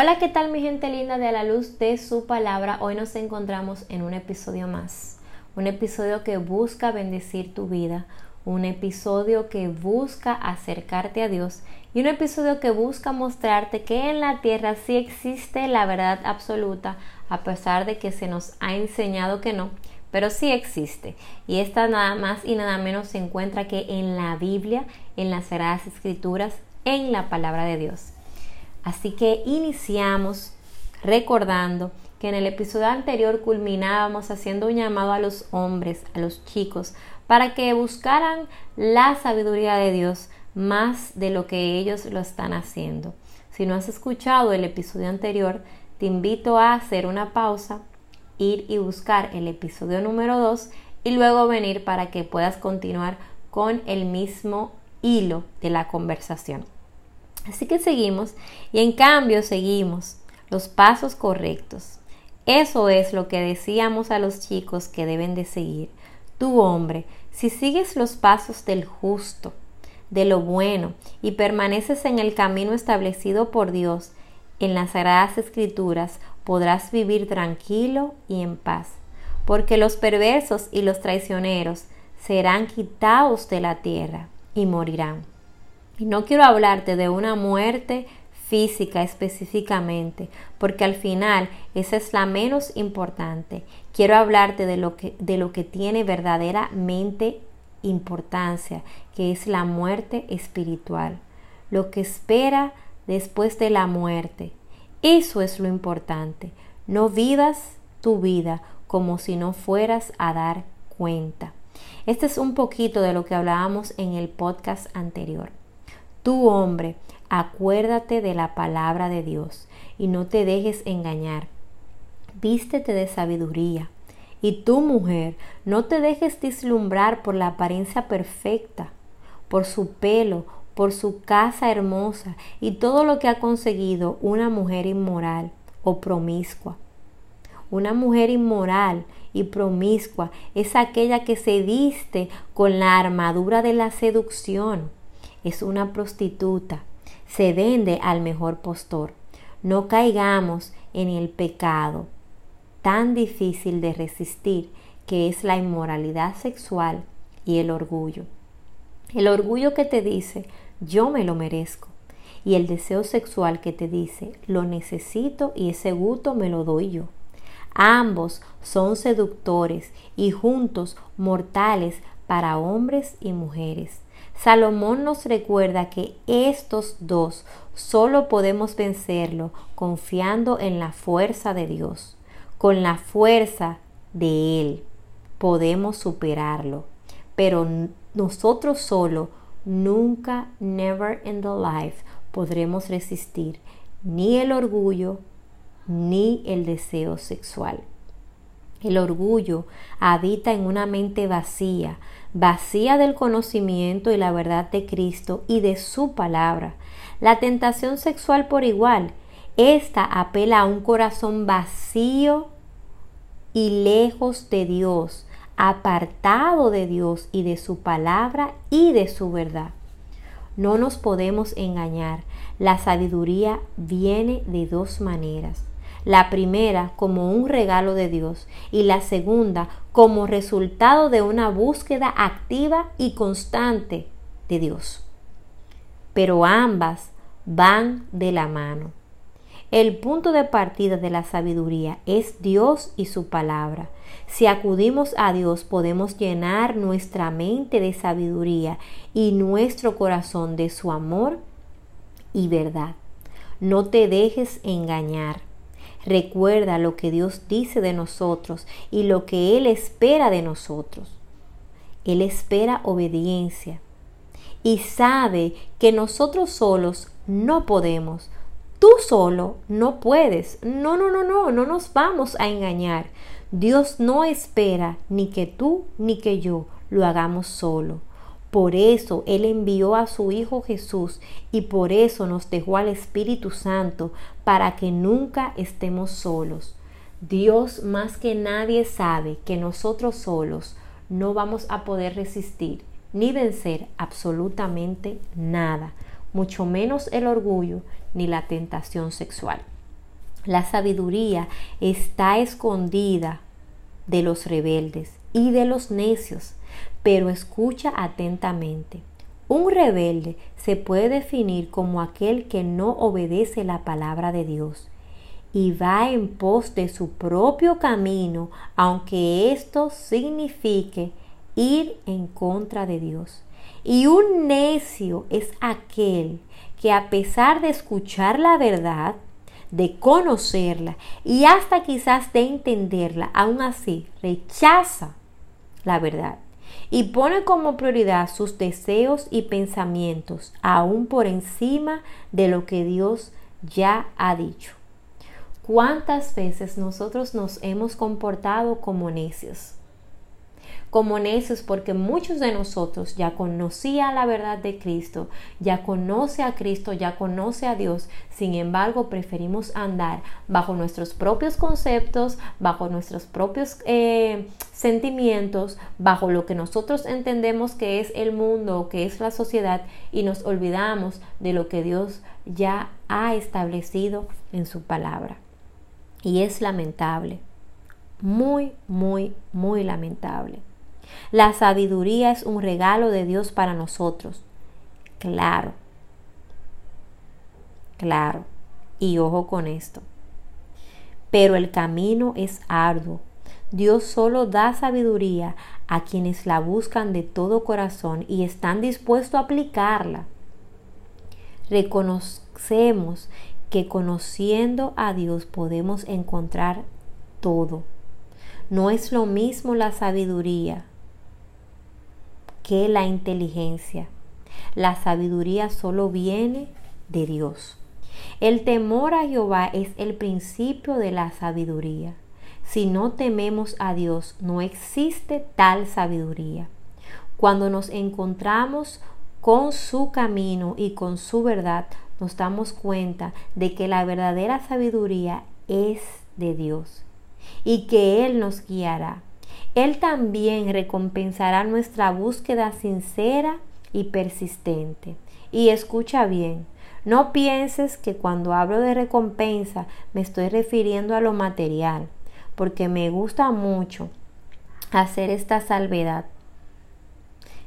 Hola, ¿qué tal mi gente linda de la luz de su palabra? Hoy nos encontramos en un episodio más, un episodio que busca bendecir tu vida, un episodio que busca acercarte a Dios y un episodio que busca mostrarte que en la tierra sí existe la verdad absoluta, a pesar de que se nos ha enseñado que no, pero sí existe. Y esta nada más y nada menos se encuentra que en la Biblia, en las Sagradas Escrituras, en la palabra de Dios. Así que iniciamos recordando que en el episodio anterior culminábamos haciendo un llamado a los hombres, a los chicos, para que buscaran la sabiduría de Dios más de lo que ellos lo están haciendo. Si no has escuchado el episodio anterior, te invito a hacer una pausa, ir y buscar el episodio número 2 y luego venir para que puedas continuar con el mismo hilo de la conversación. Así que seguimos y en cambio seguimos los pasos correctos. Eso es lo que decíamos a los chicos que deben de seguir. Tu hombre, si sigues los pasos del justo, de lo bueno y permaneces en el camino establecido por Dios en las sagradas escrituras, podrás vivir tranquilo y en paz, porque los perversos y los traicioneros serán quitados de la tierra y morirán. Y no quiero hablarte de una muerte física específicamente, porque al final esa es la menos importante. Quiero hablarte de lo que, de lo que tiene verdaderamente importancia, que es la muerte espiritual, lo que espera después de la muerte. Eso es lo importante. No vivas tu vida como si no fueras a dar cuenta. Este es un poquito de lo que hablábamos en el podcast anterior. Tu hombre, acuérdate de la palabra de Dios y no te dejes engañar. Vístete de sabiduría. Y tu mujer, no te dejes dislumbrar por la apariencia perfecta, por su pelo, por su casa hermosa y todo lo que ha conseguido una mujer inmoral o promiscua. Una mujer inmoral y promiscua es aquella que se viste con la armadura de la seducción es una prostituta, se vende al mejor postor. No caigamos en el pecado tan difícil de resistir que es la inmoralidad sexual y el orgullo. El orgullo que te dice yo me lo merezco y el deseo sexual que te dice lo necesito y ese gusto me lo doy yo. Ambos son seductores y juntos mortales para hombres y mujeres. Salomón nos recuerda que estos dos solo podemos vencerlo confiando en la fuerza de Dios. Con la fuerza de Él podemos superarlo. Pero nosotros solo nunca, never in the life, podremos resistir ni el orgullo ni el deseo sexual. El orgullo habita en una mente vacía, vacía del conocimiento y la verdad de Cristo y de su palabra. La tentación sexual por igual. Esta apela a un corazón vacío y lejos de Dios, apartado de Dios y de su palabra y de su verdad. No nos podemos engañar. La sabiduría viene de dos maneras la primera como un regalo de Dios y la segunda como resultado de una búsqueda activa y constante de Dios. Pero ambas van de la mano. El punto de partida de la sabiduría es Dios y su palabra. Si acudimos a Dios podemos llenar nuestra mente de sabiduría y nuestro corazón de su amor y verdad. No te dejes engañar. Recuerda lo que Dios dice de nosotros y lo que Él espera de nosotros. Él espera obediencia y sabe que nosotros solos no podemos. Tú solo no puedes. No, no, no, no, no nos vamos a engañar. Dios no espera ni que tú ni que yo lo hagamos solo. Por eso Él envió a su Hijo Jesús y por eso nos dejó al Espíritu Santo para que nunca estemos solos. Dios más que nadie sabe que nosotros solos no vamos a poder resistir ni vencer absolutamente nada, mucho menos el orgullo ni la tentación sexual. La sabiduría está escondida de los rebeldes y de los necios, pero escucha atentamente. Un rebelde se puede definir como aquel que no obedece la palabra de Dios y va en pos de su propio camino, aunque esto signifique ir en contra de Dios. Y un necio es aquel que a pesar de escuchar la verdad, de conocerla y hasta quizás de entenderla, aún así rechaza la verdad y pone como prioridad sus deseos y pensamientos aún por encima de lo que Dios ya ha dicho. ¿Cuántas veces nosotros nos hemos comportado como necios? Como necios porque muchos de nosotros ya conocían la verdad de Cristo, ya conoce a Cristo, ya conoce a Dios, sin embargo preferimos andar bajo nuestros propios conceptos, bajo nuestros propios eh, sentimientos, bajo lo que nosotros entendemos que es el mundo, que es la sociedad y nos olvidamos de lo que Dios ya ha establecido en su palabra. Y es lamentable, muy, muy, muy lamentable. La sabiduría es un regalo de Dios para nosotros. Claro. Claro. Y ojo con esto. Pero el camino es arduo. Dios solo da sabiduría a quienes la buscan de todo corazón y están dispuestos a aplicarla. Reconocemos que conociendo a Dios podemos encontrar todo. No es lo mismo la sabiduría que la inteligencia. La sabiduría solo viene de Dios. El temor a Jehová es el principio de la sabiduría. Si no tememos a Dios, no existe tal sabiduría. Cuando nos encontramos con su camino y con su verdad, nos damos cuenta de que la verdadera sabiduría es de Dios y que Él nos guiará. Él también recompensará nuestra búsqueda sincera y persistente. Y escucha bien, no pienses que cuando hablo de recompensa me estoy refiriendo a lo material, porque me gusta mucho hacer esta salvedad.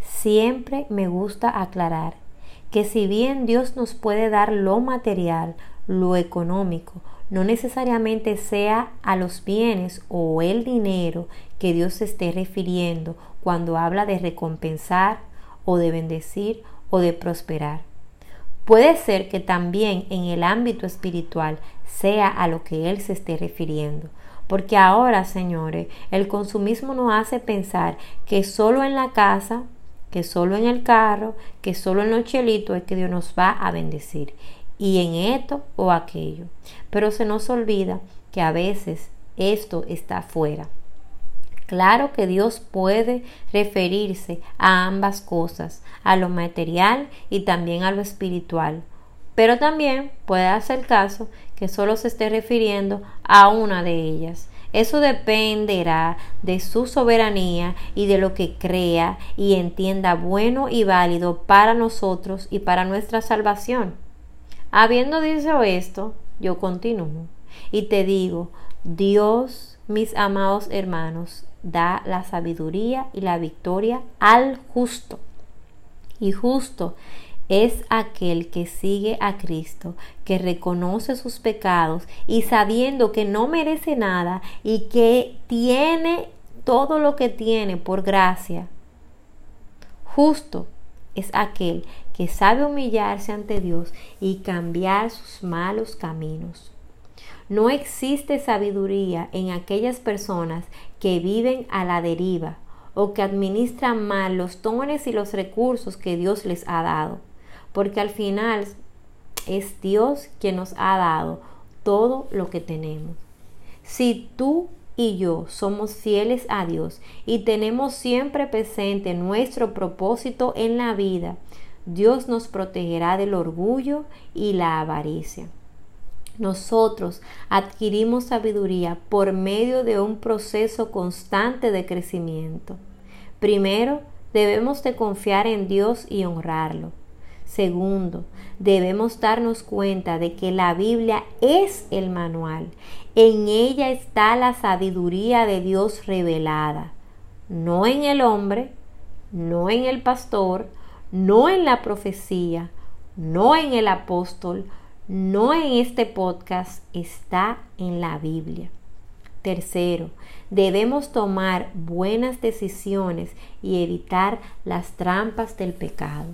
Siempre me gusta aclarar que si bien Dios nos puede dar lo material, lo económico, no necesariamente sea a los bienes o el dinero que Dios se esté refiriendo cuando habla de recompensar o de bendecir o de prosperar. Puede ser que también en el ámbito espiritual sea a lo que Él se esté refiriendo. Porque ahora, señores, el consumismo nos hace pensar que solo en la casa, que solo en el carro, que solo en los chelitos es que Dios nos va a bendecir y en esto o aquello. Pero se nos olvida que a veces esto está fuera. Claro que Dios puede referirse a ambas cosas, a lo material y también a lo espiritual. Pero también puede hacer caso que solo se esté refiriendo a una de ellas. Eso dependerá de su soberanía y de lo que crea y entienda bueno y válido para nosotros y para nuestra salvación. Habiendo dicho esto, yo continúo y te digo, Dios, mis amados hermanos, da la sabiduría y la victoria al justo. Y justo es aquel que sigue a Cristo, que reconoce sus pecados y sabiendo que no merece nada y que tiene todo lo que tiene por gracia. Justo es aquel que sabe humillarse ante Dios y cambiar sus malos caminos. No existe sabiduría en aquellas personas que viven a la deriva o que administran mal los dones y los recursos que Dios les ha dado, porque al final es Dios quien nos ha dado todo lo que tenemos. Si tú y yo somos fieles a Dios y tenemos siempre presente nuestro propósito en la vida, Dios nos protegerá del orgullo y la avaricia. Nosotros adquirimos sabiduría por medio de un proceso constante de crecimiento. Primero, debemos de confiar en Dios y honrarlo. Segundo, debemos darnos cuenta de que la Biblia es el manual. En ella está la sabiduría de Dios revelada, no en el hombre, no en el pastor, no en la profecía, no en el apóstol, no en este podcast, está en la Biblia. Tercero, debemos tomar buenas decisiones y evitar las trampas del pecado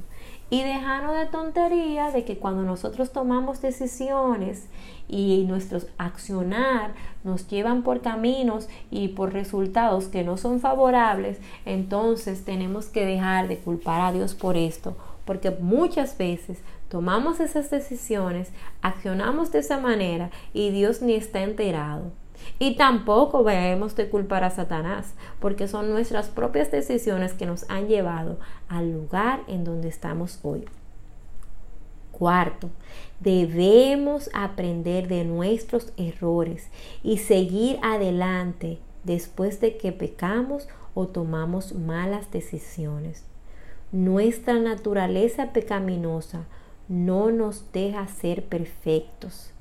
y dejarnos de tontería de que cuando nosotros tomamos decisiones y nuestros accionar nos llevan por caminos y por resultados que no son favorables, entonces tenemos que dejar de culpar a Dios por esto, porque muchas veces tomamos esas decisiones, accionamos de esa manera y Dios ni está enterado. Y tampoco debemos de culpar a Satanás, porque son nuestras propias decisiones que nos han llevado al lugar en donde estamos hoy. Cuarto, debemos aprender de nuestros errores y seguir adelante después de que pecamos o tomamos malas decisiones. Nuestra naturaleza pecaminosa no nos deja ser perfectos.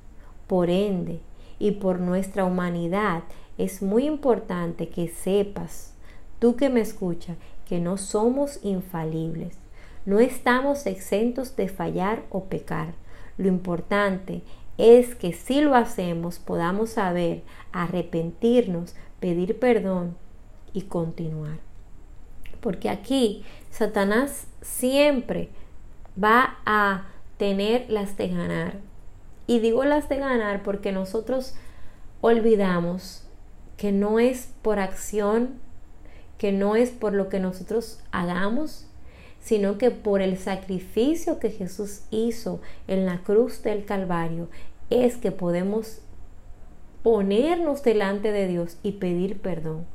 Por ende, y por nuestra humanidad, es muy importante que sepas, tú que me escuchas, que no somos infalibles. No estamos exentos de fallar o pecar. Lo importante es que si lo hacemos podamos saber, arrepentirnos, pedir perdón y continuar. Porque aquí Satanás siempre va a tener las de ganar. Y digo las de ganar porque nosotros olvidamos que no es por acción, que no es por lo que nosotros hagamos, sino que por el sacrificio que Jesús hizo en la cruz del Calvario, es que podemos ponernos delante de Dios y pedir perdón.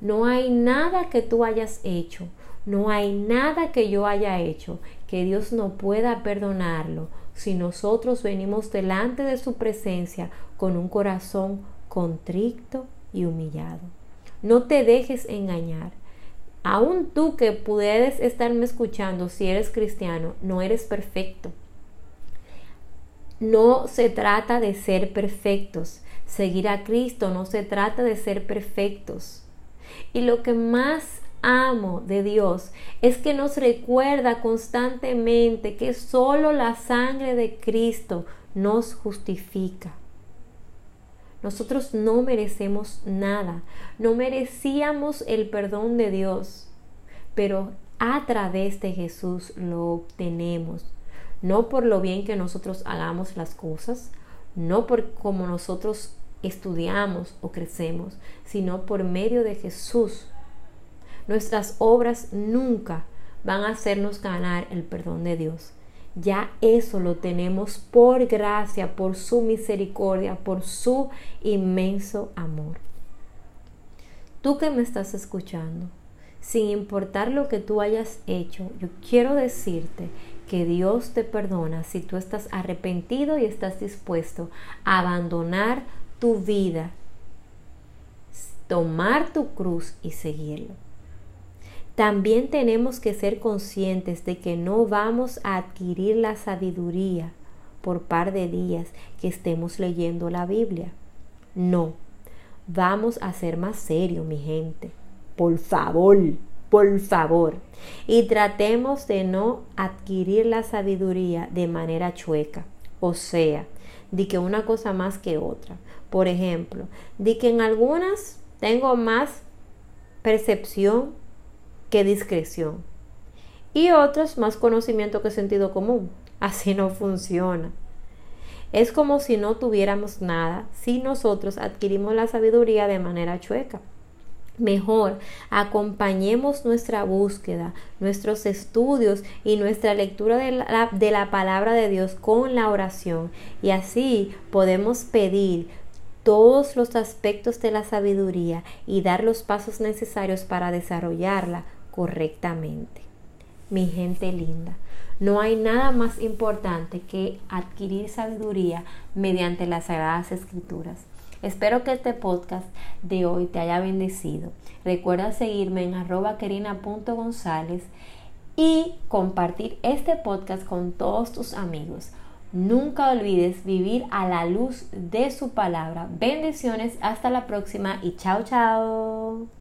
No hay nada que tú hayas hecho, no hay nada que yo haya hecho que Dios no pueda perdonarlo si nosotros venimos delante de su presencia con un corazón contrito y humillado. No te dejes engañar. Aún tú que puedes estarme escuchando si eres cristiano, no eres perfecto. No se trata de ser perfectos. Seguir a Cristo no se trata de ser perfectos. Y lo que más amo de Dios es que nos recuerda constantemente que solo la sangre de Cristo nos justifica. Nosotros no merecemos nada, no merecíamos el perdón de Dios, pero a través de Jesús lo obtenemos, no por lo bien que nosotros hagamos las cosas, no por cómo nosotros estudiamos o crecemos, sino por medio de Jesús Nuestras obras nunca van a hacernos ganar el perdón de Dios. Ya eso lo tenemos por gracia, por su misericordia, por su inmenso amor. Tú que me estás escuchando, sin importar lo que tú hayas hecho, yo quiero decirte que Dios te perdona si tú estás arrepentido y estás dispuesto a abandonar tu vida, tomar tu cruz y seguirlo. También tenemos que ser conscientes de que no vamos a adquirir la sabiduría por par de días que estemos leyendo la Biblia. No, vamos a ser más serios, mi gente. Por favor, por favor. Y tratemos de no adquirir la sabiduría de manera chueca. O sea, de que una cosa más que otra. Por ejemplo, de que en algunas tengo más percepción que discreción. Y otros más conocimiento que sentido común. Así no funciona. Es como si no tuviéramos nada si nosotros adquirimos la sabiduría de manera chueca. Mejor acompañemos nuestra búsqueda, nuestros estudios y nuestra lectura de la, de la, palabra de Dios con la oración y así podemos pedir todos los aspectos de la sabiduría y dar los pasos necesarios para desarrollarla correctamente. Mi gente linda, no hay nada más importante que adquirir sabiduría mediante las sagradas escrituras. Espero que este podcast de hoy te haya bendecido. Recuerda seguirme en arroba querina.gonzález y compartir este podcast con todos tus amigos. Nunca olvides vivir a la luz de su palabra. Bendiciones, hasta la próxima y chao chao.